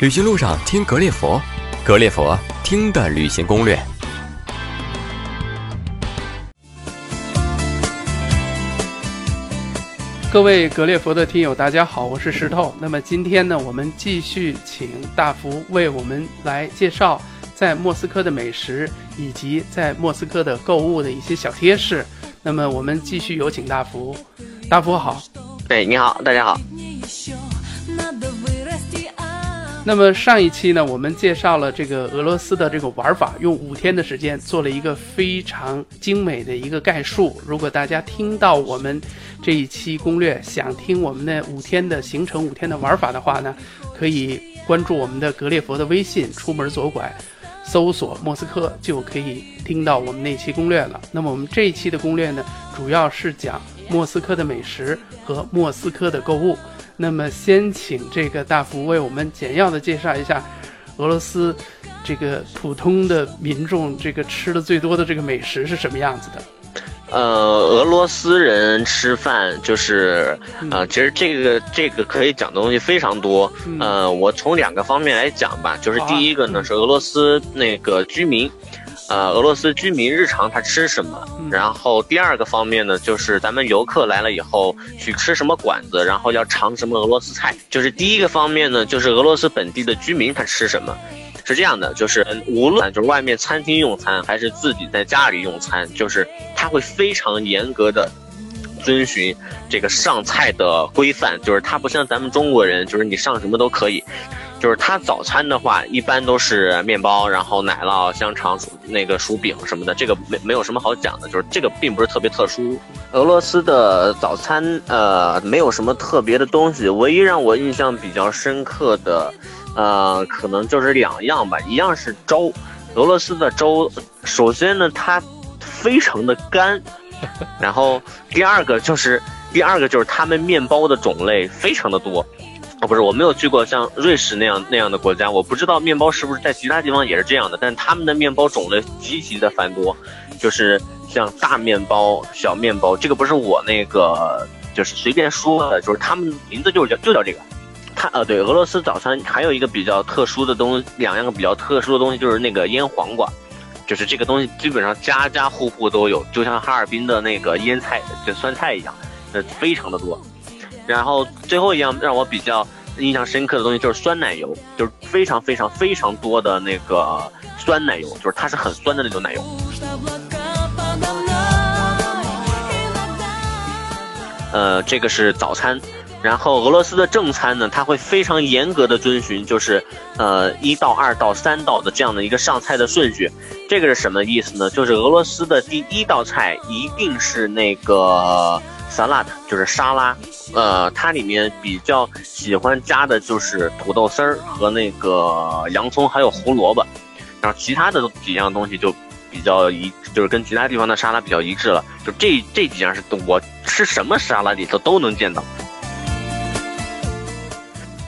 旅行路上听格列佛，格列佛听的旅行攻略。各位格列佛的听友，大家好，我是石头。那么今天呢，我们继续请大福为我们来介绍在莫斯科的美食，以及在莫斯科的购物的一些小贴士。那么我们继续有请大福。大福好，哎，你好，大家好。那么上一期呢，我们介绍了这个俄罗斯的这个玩法，用五天的时间做了一个非常精美的一个概述。如果大家听到我们这一期攻略，想听我们的五天的行程、五天的玩法的话呢，可以关注我们的格列佛的微信，出门左拐，搜索莫斯科就可以听到我们那期攻略了。那么我们这一期的攻略呢，主要是讲莫斯科的美食和莫斯科的购物。那么，先请这个大福为我们简要的介绍一下俄罗斯这个普通的民众这个吃的最多的这个美食是什么样子的？呃，俄罗斯人吃饭就是呃，其实这个这个可以讲的东西非常多。呃，我从两个方面来讲吧，就是第一个呢是俄罗斯那个居民。呃，俄罗斯居民日常他吃什么？然后第二个方面呢，就是咱们游客来了以后去吃什么馆子，然后要尝什么俄罗斯菜。就是第一个方面呢，就是俄罗斯本地的居民他吃什么，是这样的，就是无论就是外面餐厅用餐还是自己在家里用餐，就是他会非常严格的遵循这个上菜的规范，就是他不像咱们中国人，就是你上什么都可以。就是他早餐的话，一般都是面包，然后奶酪、香肠、那个薯饼什么的，这个没没有什么好讲的，就是这个并不是特别特殊。俄罗斯的早餐，呃，没有什么特别的东西，唯一让我印象比较深刻的，呃，可能就是两样吧，一样是粥。俄罗斯的粥，首先呢，它非常的干，然后第二个就是第二个就是他们面包的种类非常的多。哦，不是，我没有去过像瑞士那样那样的国家，我不知道面包是不是在其他地方也是这样的。但他们的面包种类极其的繁多，就是像大面包、小面包，这个不是我那个就是随便说的，就是他们名字就是叫就叫这个。他呃，对，俄罗斯早餐还有一个比较特殊的东，两样比较特殊的东西就是那个腌黄瓜，就是这个东西基本上家家户户都有，就像哈尔滨的那个腌菜就酸菜一样，呃，非常的多。然后最后一样让我比较印象深刻的东西就是酸奶油，就是非常非常非常多的那个酸奶油，就是它是很酸的那种奶油。呃，这个是早餐，然后俄罗斯的正餐呢，它会非常严格的遵循，就是呃一到二到三道的这样的一个上菜的顺序。这个是什么意思呢？就是俄罗斯的第一道菜一定是那个。salad 就是沙拉，呃，它里面比较喜欢加的就是土豆丝儿和那个洋葱，还有胡萝卜，然后其他的几样东西就比较一，就是跟其他地方的沙拉比较一致了。就这这几样是我吃什么沙拉里头都能见到。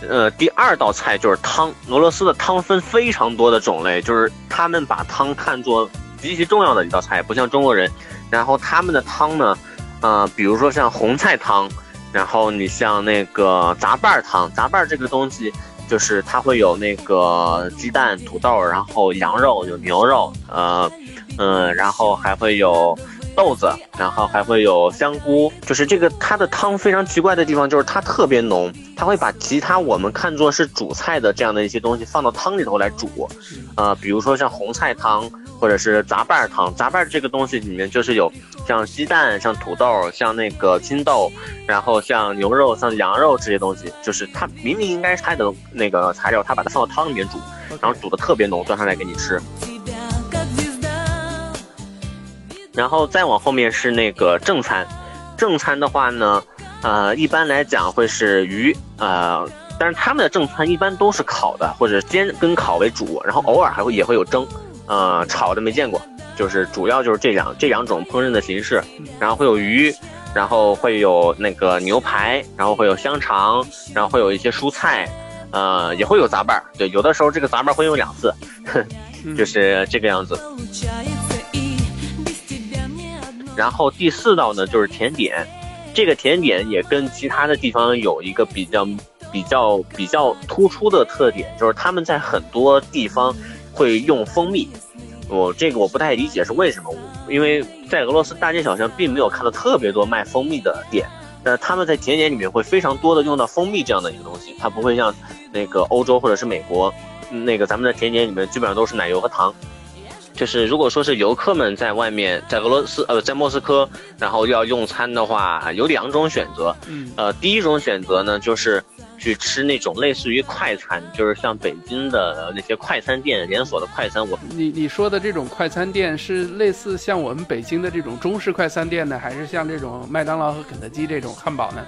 呃，第二道菜就是汤，俄罗斯的汤分非常多的种类，就是他们把汤看作极其重要的一道菜，不像中国人。然后他们的汤呢？呃，比如说像红菜汤，然后你像那个杂拌汤，杂拌这个东西就是它会有那个鸡蛋、土豆，然后羊肉、有牛肉，呃，嗯，然后还会有豆子，然后还会有香菇，就是这个它的汤非常奇怪的地方就是它特别浓，它会把其他我们看作是主菜的这样的一些东西放到汤里头来煮，呃，比如说像红菜汤。或者是杂拌汤，杂拌这个东西里面就是有像鸡蛋、像土豆、像那个青豆，然后像牛肉、像羊肉这些东西，就是它明明应该是它的那个材料，它把它放到汤里面煮，然后煮的特别浓，端上来给你吃。然后再往后面是那个正餐，正餐的话呢，呃，一般来讲会是鱼，呃，但是他们的正餐一般都是烤的或者煎跟烤为主，然后偶尔还会也会有蒸。呃，炒的没见过，就是主要就是这两这两种烹饪的形式，然后会有鱼，然后会有那个牛排，然后会有香肠，然后会有一些蔬菜，呃，也会有杂拌儿。对，有的时候这个杂拌儿会用两次，就是这个样子。然后第四道呢就是甜点，这个甜点也跟其他的地方有一个比较比较比较突出的特点，就是他们在很多地方会用蜂蜜。我这个我不太理解是为什么，因为在俄罗斯大街小巷并没有看到特别多卖蜂蜜的店，但他们在甜点里面会非常多的用到蜂蜜这样的一个东西，它不会像那个欧洲或者是美国，那个咱们的甜点里面基本上都是奶油和糖。就是如果说是游客们在外面，在俄罗斯呃，在莫斯科，然后要用餐的话，有两种选择。嗯，呃，第一种选择呢，就是去吃那种类似于快餐，就是像北京的那些快餐店连锁的快餐。我你你说的这种快餐店是类似像我们北京的这种中式快餐店呢，还是像这种麦当劳和肯德基这种汉堡呢？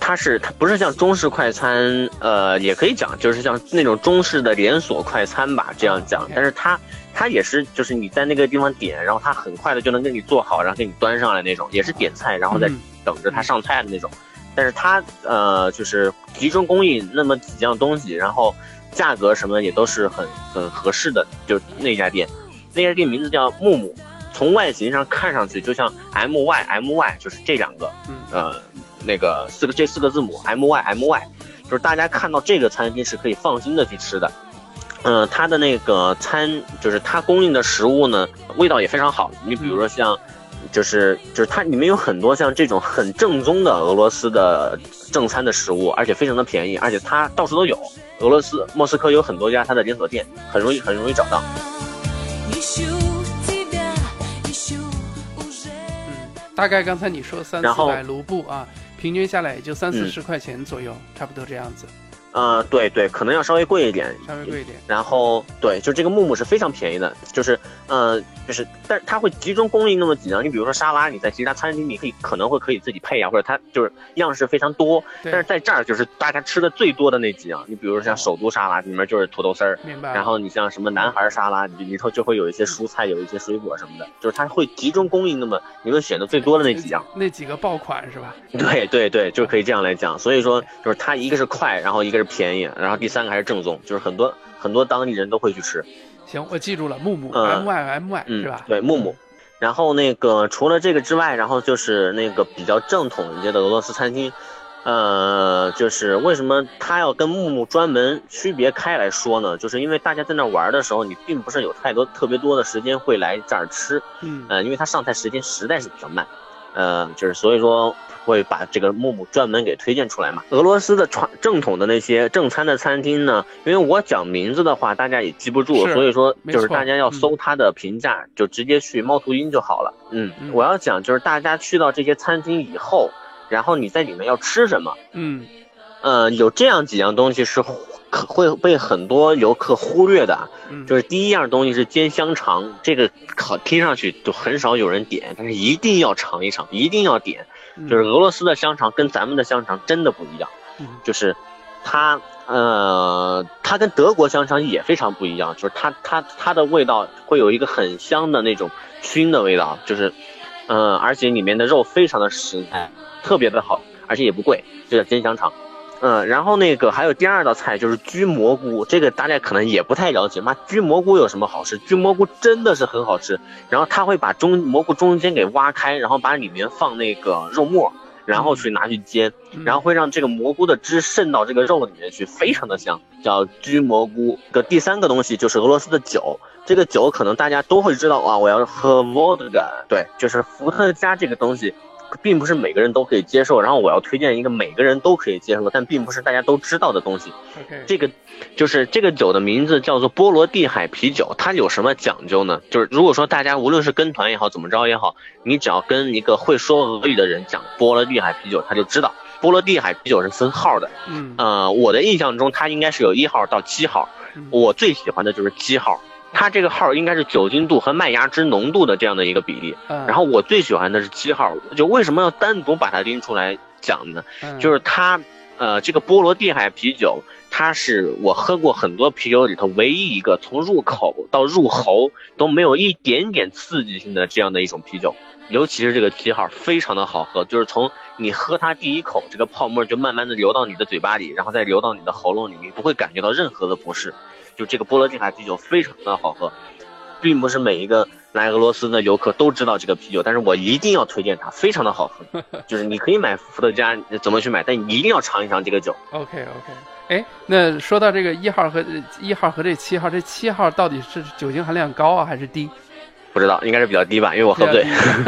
它是它不是像中式快餐，呃，也可以讲就是像那种中式的连锁快餐吧，这样讲。但是它。它也是，就是你在那个地方点，然后它很快的就能给你做好，然后给你端上来那种，也是点菜，然后再等着它上菜的那种。但是它呃，就是集中供应那么几样东西，然后价格什么也都是很很合适的。就那家店，那家店名字叫木木，从外形上看上去就像 M Y M Y，就是这两个，呃，那个四个这四个字母 M Y M Y，就是大家看到这个餐厅是可以放心的去吃的。嗯，它的那个餐就是它供应的食物呢，味道也非常好。你比如说像，就是就是它里面有很多像这种很正宗的俄罗斯的正餐的食物，而且非常的便宜，而且它到处都有。俄罗斯莫斯科有很多家它的连锁店，很容易很容易找到。嗯，大概刚才你说三四百卢布啊，平均下来也就三四十块钱左右，差不多这样子。呃，对对，可能要稍微贵一点，稍微贵一点。然后，对，就这个木木是非常便宜的，就是，呃，就是，但是它会集中供应那么几样。你比如说沙拉，你在其他餐厅你可以可能会可以自己配啊，或者它就是样式非常多。但是在这儿就是大家吃的最多的那几样。你比如说像首都沙拉，里面就是土豆丝儿。明白。然后你像什么男孩沙拉，里头就会有一些蔬菜，有一些水果什么的，就是它会集中供应那么你们选的最多的那几样。那几个爆款是吧？对对对，就可以这样来讲。所以说，就是它一个是快，然后一个是便宜，然后第三个还是正宗，就是很多很多当地人都会去吃。行，我记住了，木木 M Y M Y 是吧？对，木木。然后那个除了这个之外，然后就是那个比较正统一些的俄罗斯餐厅，呃，就是为什么他要跟木木专门区别开来说呢？就是因为大家在那玩的时候，你并不是有太多特别多的时间会来这儿吃，嗯，呃，因为他上菜时间实在是比较慢，呃，就是所以说。会把这个木木专门给推荐出来嘛？俄罗斯的传正统的那些正餐的餐厅呢？因为我讲名字的话，大家也记不住，所以说就是大家要搜它的评价，就直接去猫头鹰就好了。嗯，我要讲就是大家去到这些餐厅以后，然后你在里面要吃什么？嗯，呃，有这样几样东西是可会被很多游客忽略的，就是第一样东西是煎香肠，这个好听上去就很少有人点，但是一定要尝一尝，一定要点。就是俄罗斯的香肠跟咱们的香肠真的不一样，就是它呃，它跟德国香肠也非常不一样，就是它它它的味道会有一个很香的那种熏的味道，就是嗯，而且里面的肉非常的实在，特别的好，而且也不贵，就叫煎香肠。嗯，然后那个还有第二道菜就是焗蘑菇，这个大家可能也不太了解。妈，焗蘑菇有什么好吃？焗蘑菇真的是很好吃。然后他会把中蘑菇中间给挖开，然后把里面放那个肉末，然后去拿去煎，然后会让这个蘑菇的汁渗到这个肉里面去，非常的香，叫焗蘑菇。的第三个东西就是俄罗斯的酒，这个酒可能大家都会知道啊，我要喝 vodka，对，就是伏特加这个东西。并不是每个人都可以接受，然后我要推荐一个每个人都可以接受，但并不是大家都知道的东西。这个就是这个酒的名字叫做波罗的海啤酒，它有什么讲究呢？就是如果说大家无论是跟团也好，怎么着也好，你只要跟一个会说俄语的人讲波罗的海啤酒，他就知道波罗的海啤酒是分号的。嗯，呃，我的印象中它应该是有一号到七号，我最喜欢的就是七号。它这个号应该是酒精度和麦芽汁浓度的这样的一个比例，然后我最喜欢的是七号，就为什么要单独把它拎出来讲呢？就是它，呃，这个波罗的海啤酒，它是我喝过很多啤酒里头唯一一个从入口到入喉都没有一点点刺激性的这样的一种啤酒，尤其是这个七号非常的好喝，就是从你喝它第一口，这个泡沫就慢慢的流到你的嘴巴里，然后再流到你的喉咙里，你不会感觉到任何的不适。就这个波罗的海啤酒非常的好喝，并不是每一个来俄罗斯的游客都知道这个啤酒，但是我一定要推荐它，非常的好喝。就是你可以买伏特加，怎么去买，但你一定要尝一尝这个酒。OK OK，哎，那说到这个一号和一号和这七号，这七号到底是酒精含量高啊还是低？不知道，应该是比较低吧，因为我喝不醉。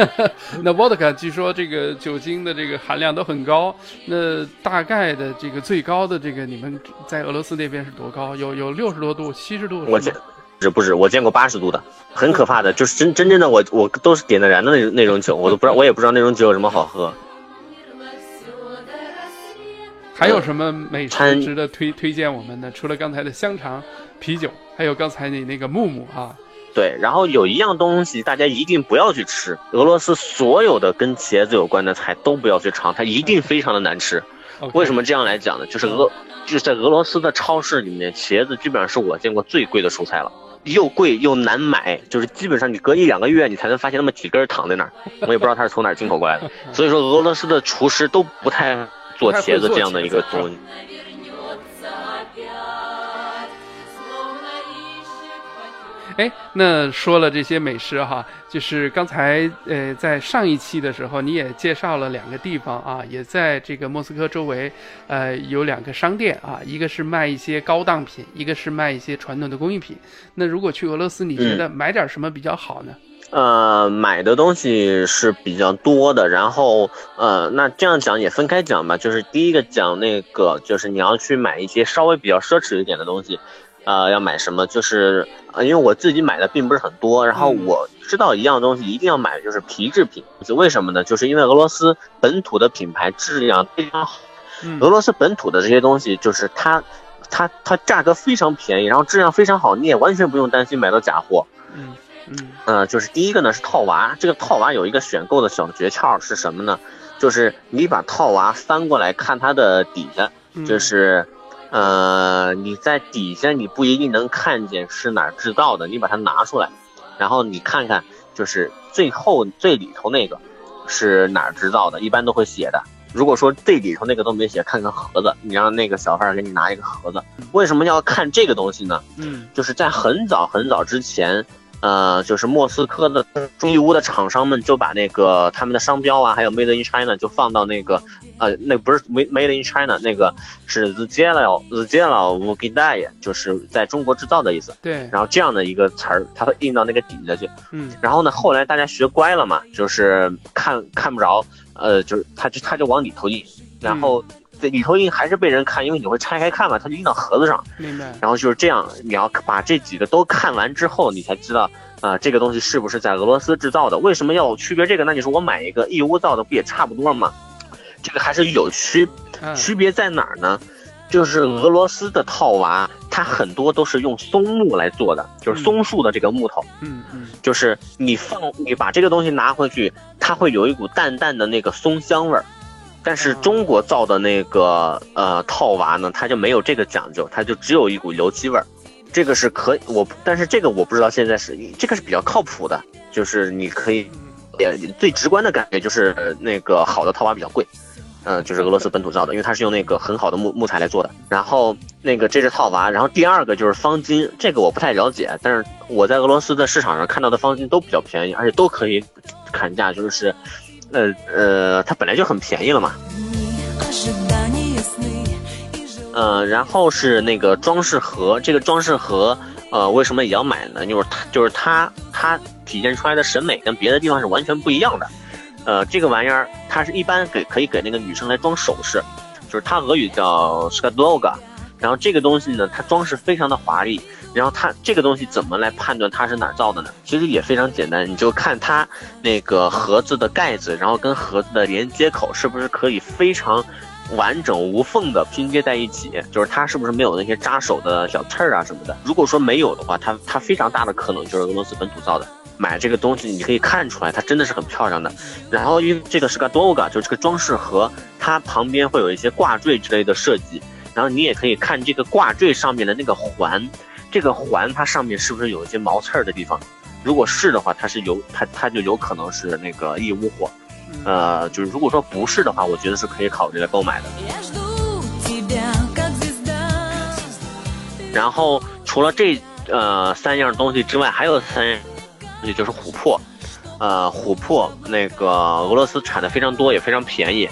那 vodka 据说这个酒精的这个含量都很高，那大概的这个最高的这个你们在俄罗斯那边是多高？有有六十多度、七十度？我见，是不止？我见过八十度的，很可怕的，就是真真正的我我都是点的燃的那那种酒，我都不知道，我也不知道那种酒有什么好喝。还有什么美食值得推推荐我们的？除了刚才的香肠、啤酒，还有刚才你那个木木啊。对，然后有一样东西大家一定不要去吃，俄罗斯所有的跟茄子有关的菜都不要去尝，它一定非常的难吃。为什么这样来讲呢？就是俄就是在俄罗斯的超市里面，茄子基本上是我见过最贵的蔬菜了，又贵又难买，就是基本上你隔一两个月你才能发现那么几根躺在那儿，我也不知道它是从哪儿进口过来的。所以说俄罗斯的厨师都不太做茄子这样的一个东西。哎，那说了这些美食哈，就是刚才呃，在上一期的时候你也介绍了两个地方啊，也在这个莫斯科周围，呃，有两个商店啊，一个是卖一些高档品，一个是卖一些传统的工艺品。那如果去俄罗斯，你觉得买点什么比较好呢？呃，买的东西是比较多的，然后呃，那这样讲也分开讲吧，就是第一个讲那个，就是你要去买一些稍微比较奢侈一点的东西。呃，要买什么？就是呃，因为我自己买的并不是很多，然后我知道一样东西一定要买，就是皮制品。为什么呢？就是因为俄罗斯本土的品牌质量非常好，俄罗斯本土的这些东西就是它，它它价格非常便宜，然后质量非常好，你也完全不用担心买到假货。嗯嗯，呃，就是第一个呢是套娃，这个套娃有一个选购的小诀窍是什么呢？就是你把套娃翻过来看它的底下，就是。呃，你在底下你不一定能看见是哪儿制造的，你把它拿出来，然后你看看，就是最后最里头那个是哪儿制造的，一般都会写的。如果说最里头那个都没写，看看盒子，你让那个小贩给你拿一个盒子。为什么要看这个东西呢？嗯，就是在很早很早之前。呃，就是莫斯科的中义乌的厂商们就把那个他们的商标啊，还有 Made in China 就放到那个，呃，那不是 Made in China，那个是 The Jello The Jello v g i d a 就是在中国制造的意思。对。然后这样的一个词儿，它会印到那个底下去。嗯。然后呢，后来大家学乖了嘛，就是看看不着，呃，就是它就它就往里头印，然后。这里头印还是被人看，因为你会拆开看嘛，它就印到盒子上。明白。然后就是这样，你要把这几个都看完之后，你才知道啊，这个东西是不是在俄罗斯制造的？为什么要区别这个？那你说我买一个义乌造的，不也差不多吗？这个还是有区区别在哪儿呢？就是俄罗斯的套娃，它很多都是用松木来做的，就是松树的这个木头。嗯嗯。就是你放你把这个东西拿回去，它会有一股淡淡的那个松香味儿。但是中国造的那个呃套娃呢，它就没有这个讲究，它就只有一股油漆味儿。这个是可以我，但是这个我不知道现在是这个是比较靠谱的，就是你可以，也最直观的感觉就是那个好的套娃比较贵，嗯，就是俄罗斯本土造的，因为它是用那个很好的木木材来做的。然后那个这是套娃，然后第二个就是方巾，这个我不太了解，但是我在俄罗斯的市场上看到的方巾都比较便宜，而且都可以砍价，就是。呃呃，它本来就很便宜了嘛。呃，然后是那个装饰盒，这个装饰盒，呃，为什么也要买呢？就是它，就是它，它体现出来的审美跟别的地方是完全不一样的。呃，这个玩意儿，它是一般给可以给那个女生来装首饰，就是它俄语叫 s k a d o g a 然后这个东西呢，它装饰非常的华丽。然后它这个东西怎么来判断它是哪造的呢？其实也非常简单，你就看它那个盒子的盖子，然后跟盒子的连接口是不是可以非常完整无缝的拼接在一起，就是它是不是没有那些扎手的小刺儿啊什么的。如果说没有的话，它它非常大的可能就是俄罗斯本土造的。买这个东西你可以看出来，它真的是很漂亮的。然后因为这个是个 doga，就是这个装饰盒，它旁边会有一些挂坠之类的设计，然后你也可以看这个挂坠上面的那个环。这个环它上面是不是有一些毛刺儿的地方？如果是的话，它是有它它就有可能是那个义乌货。呃，就是如果说不是的话，我觉得是可以考虑来购买的。然后除了这呃三样东西之外，还有三西就是琥珀，呃，琥珀那个俄罗斯产的非常多，也非常便宜。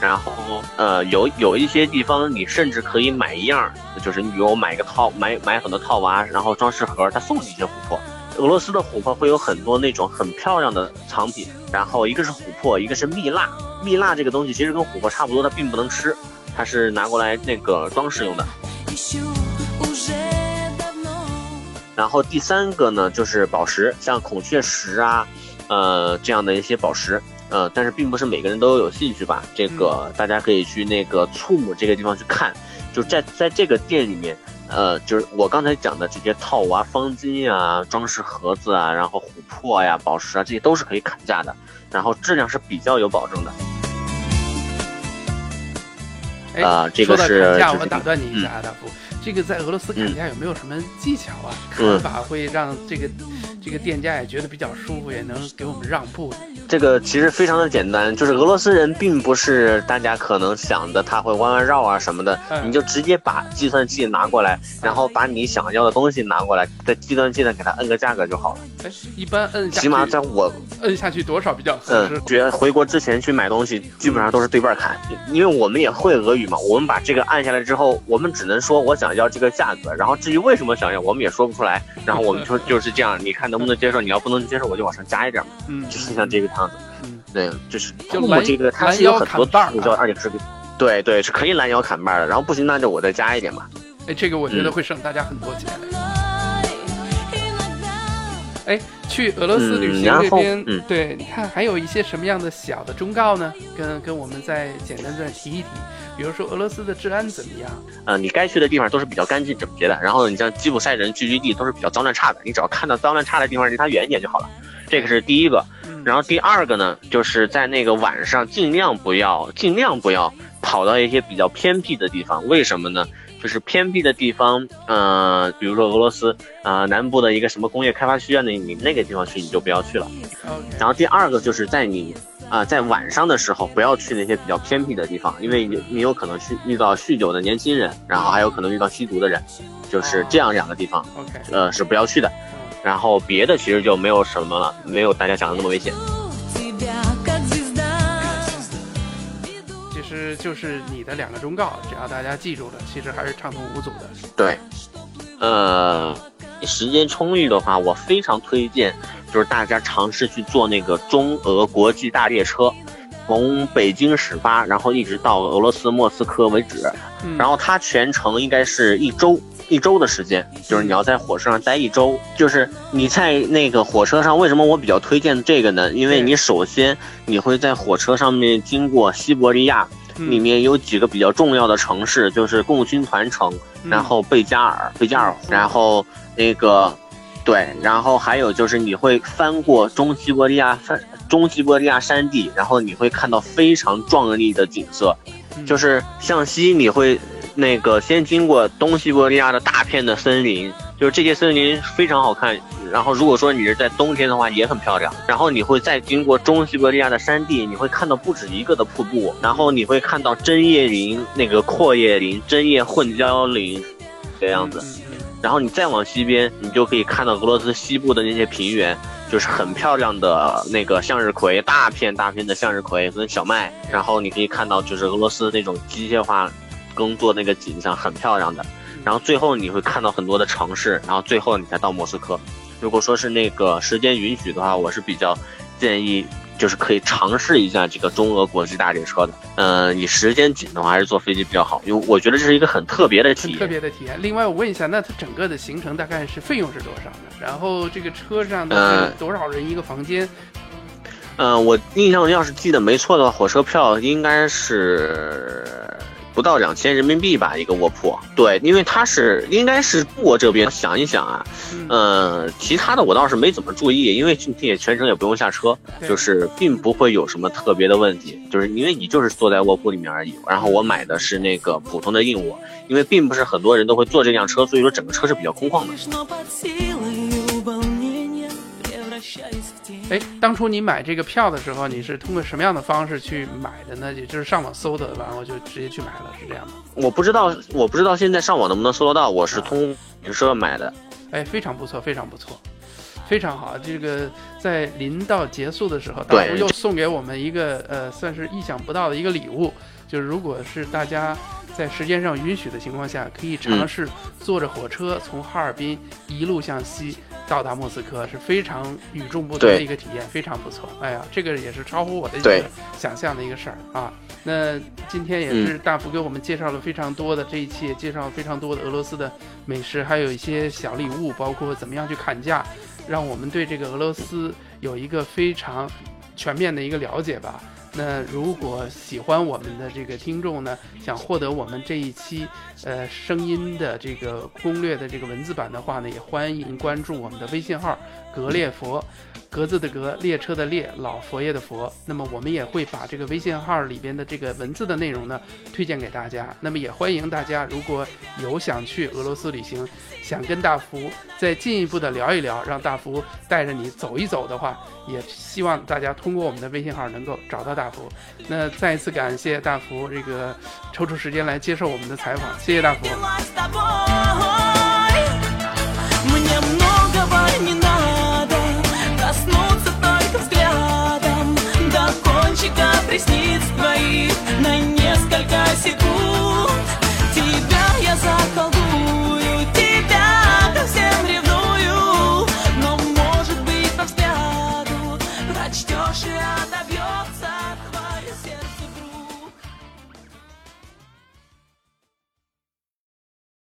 然后呃，有有一些地方你甚至可以买一样，就是你比如我买个套，买买很多套娃，然后装饰盒，他送你一些琥珀。俄罗斯的琥珀会有很多那种很漂亮的藏品，然后一个是琥珀，一个是蜜蜡。蜜蜡这个东西其实跟琥珀差不多，它并不能吃，它是拿过来那个装饰用的。然后第三个呢，就是宝石，像孔雀石啊，呃，这样的一些宝石，呃，但是并不是每个人都有兴趣吧？这个大家可以去那个醋姆这个地方去看，就在在这个店里面，呃，就是我刚才讲的这些套娃、方巾啊、装饰盒子啊，然后琥珀呀、宝石啊，这些都是可以砍价的，然后质量是比较有保证的。啊，这个是。砍价，我打断你一下啊，大夫。这个在俄罗斯砍价有没有什么技巧啊？砍法会让这个这个店家也觉得比较舒服，也能给我们让步。这个其实非常的简单，就是俄罗斯人并不是大家可能想的他会弯弯绕啊什么的，你就直接把计算器拿过来，然后把你想要的东西拿过来，在计算器上给他摁个价格就好了。哎，一般摁下起码在我摁下去多少比较合适？觉得回国之前去买东西，基本上都是对半砍，因为我们也会俄语嘛，我们把这个按下来之后，我们只能说我想要这个价格，然后至于为什么想要，我们也说不出来，然后我们说就是这样，你看能不能接受？你要不能接受，我就往上加一点嘛。嗯，就是像这个。嗯，对，就是就这个，它是有很多图叫二点视频，对对，是可以拦腰砍半的。然后不行，那就我再加一点嘛。哎，这个我觉得会省大家很多钱。哎，去俄罗斯旅行这边，对，你看还有一些什么样的小的忠告呢？跟跟我们再简单再提一提。比如说俄罗斯的治安怎么样？呃，你该去的地方都是比较干净整洁的。然后你像吉普赛人聚居地都是比较脏乱差的，你只要看到脏乱差的地方，离它远一点就好了。这个是第一个。然后第二个呢，就是在那个晚上尽量不要尽量不要跑到一些比较偏僻的地方。为什么呢？就是偏僻的地方，呃，比如说俄罗斯啊南部的一个什么工业开发区啊，那你那个地方去你就不要去了。然后第二个就是在你啊在晚上的时候不要去那些比较偏僻的地方，因为你你有可能去遇到酗酒的年轻人，然后还有可能遇到吸毒的人，就是这样两个地方，呃是不要去的。然后别的其实就没有什么了，没有大家想的那么危险。实就是你的两个忠告，只要大家记住了，其实还是畅通无阻的。对，呃，时间充裕的话，我非常推荐，就是大家尝试去坐那个中俄国际大列车，从北京始发，然后一直到俄罗斯莫斯科为止，然后它全程应该是一周。一周的时间，就是你要在火车上待一周。就是你在那个火车上，为什么我比较推荐这个呢？因为你首先你会在火车上面经过西伯利亚，里面有几个比较重要的城市，就是共青团城，然后贝加尔、贝加尔，然后那个，对，然后还有就是你会翻过中西伯利亚山、中西伯利亚山地，然后你会看到非常壮丽的景色，就是向西你会。那个先经过东西伯利亚的大片的森林，就是这些森林非常好看。然后如果说你是在冬天的话，也很漂亮。然后你会再经过中西伯利亚的山地，你会看到不止一个的瀑布。然后你会看到针叶林、那个阔叶林、针叶混交林，这样子。然后你再往西边，你就可以看到俄罗斯西部的那些平原，就是很漂亮的那个向日葵，大片大片的向日葵跟小麦。然后你可以看到就是俄罗斯那种机械化。耕作那个景象很漂亮的，然后最后你会看到很多的城市，然后最后你才到莫斯科。如果说是那个时间允许的话，我是比较建议就是可以尝试一下这个中俄国际大列车的。嗯，你时间紧的话，还是坐飞机比较好，因为我觉得这是一个很特别的体验。特别的体验。另外，我问一下，那它整个的行程大概是费用是多少呢？然后这个车上的多少人一个房间？嗯，我印象要是记得没错的话，火车票应该是。不到两千人民币吧，一个卧铺。对，因为它是应该是中国这边想一想啊，呃，其他的我倒是没怎么注意，因为你也全程也不用下车，就是并不会有什么特别的问题，就是因为你就是坐在卧铺里面而已。然后我买的是那个普通的硬卧，因为并不是很多人都会坐这辆车，所以说整个车是比较空旷的。哎，当初你买这个票的时候，你是通过什么样的方式去买的呢？也就是上网搜的，然后就直接去买了，是这样吗？我不知道，我不知道现在上网能不能搜得到。我是通旅行社买的。哎，非常不错，非常不错。非常好。这个在临到结束的时候，大叔又送给我们一个呃，算是意想不到的一个礼物，就是如果是大家在时间上允许的情况下，可以尝试坐着火车从哈尔滨一路向西到达莫斯科，是非常与众不同的一个体验，非常不错。哎呀，这个也是超乎我的一个想象的一个事儿啊。那今天也是大福给我们介绍了非常多的这一期，也介绍了非常多的俄罗斯的美食，还有一些小礼物，包括怎么样去砍价，让我们对这个俄罗斯有一个非常全面的一个了解吧。那如果喜欢我们的这个听众呢，想获得我们这一期呃声音的这个攻略的这个文字版的话呢，也欢迎关注我们的微信号“格列佛”。格子的格，列车的列，老佛爷的佛。那么我们也会把这个微信号里边的这个文字的内容呢，推荐给大家。那么也欢迎大家，如果有想去俄罗斯旅行，想跟大福再进一步的聊一聊，让大福带着你走一走的话，也希望大家通过我们的微信号能够找到大福。那再一次感谢大福这个抽出时间来接受我们的采访，谢谢大福。Ресниц твоих на несколько секунд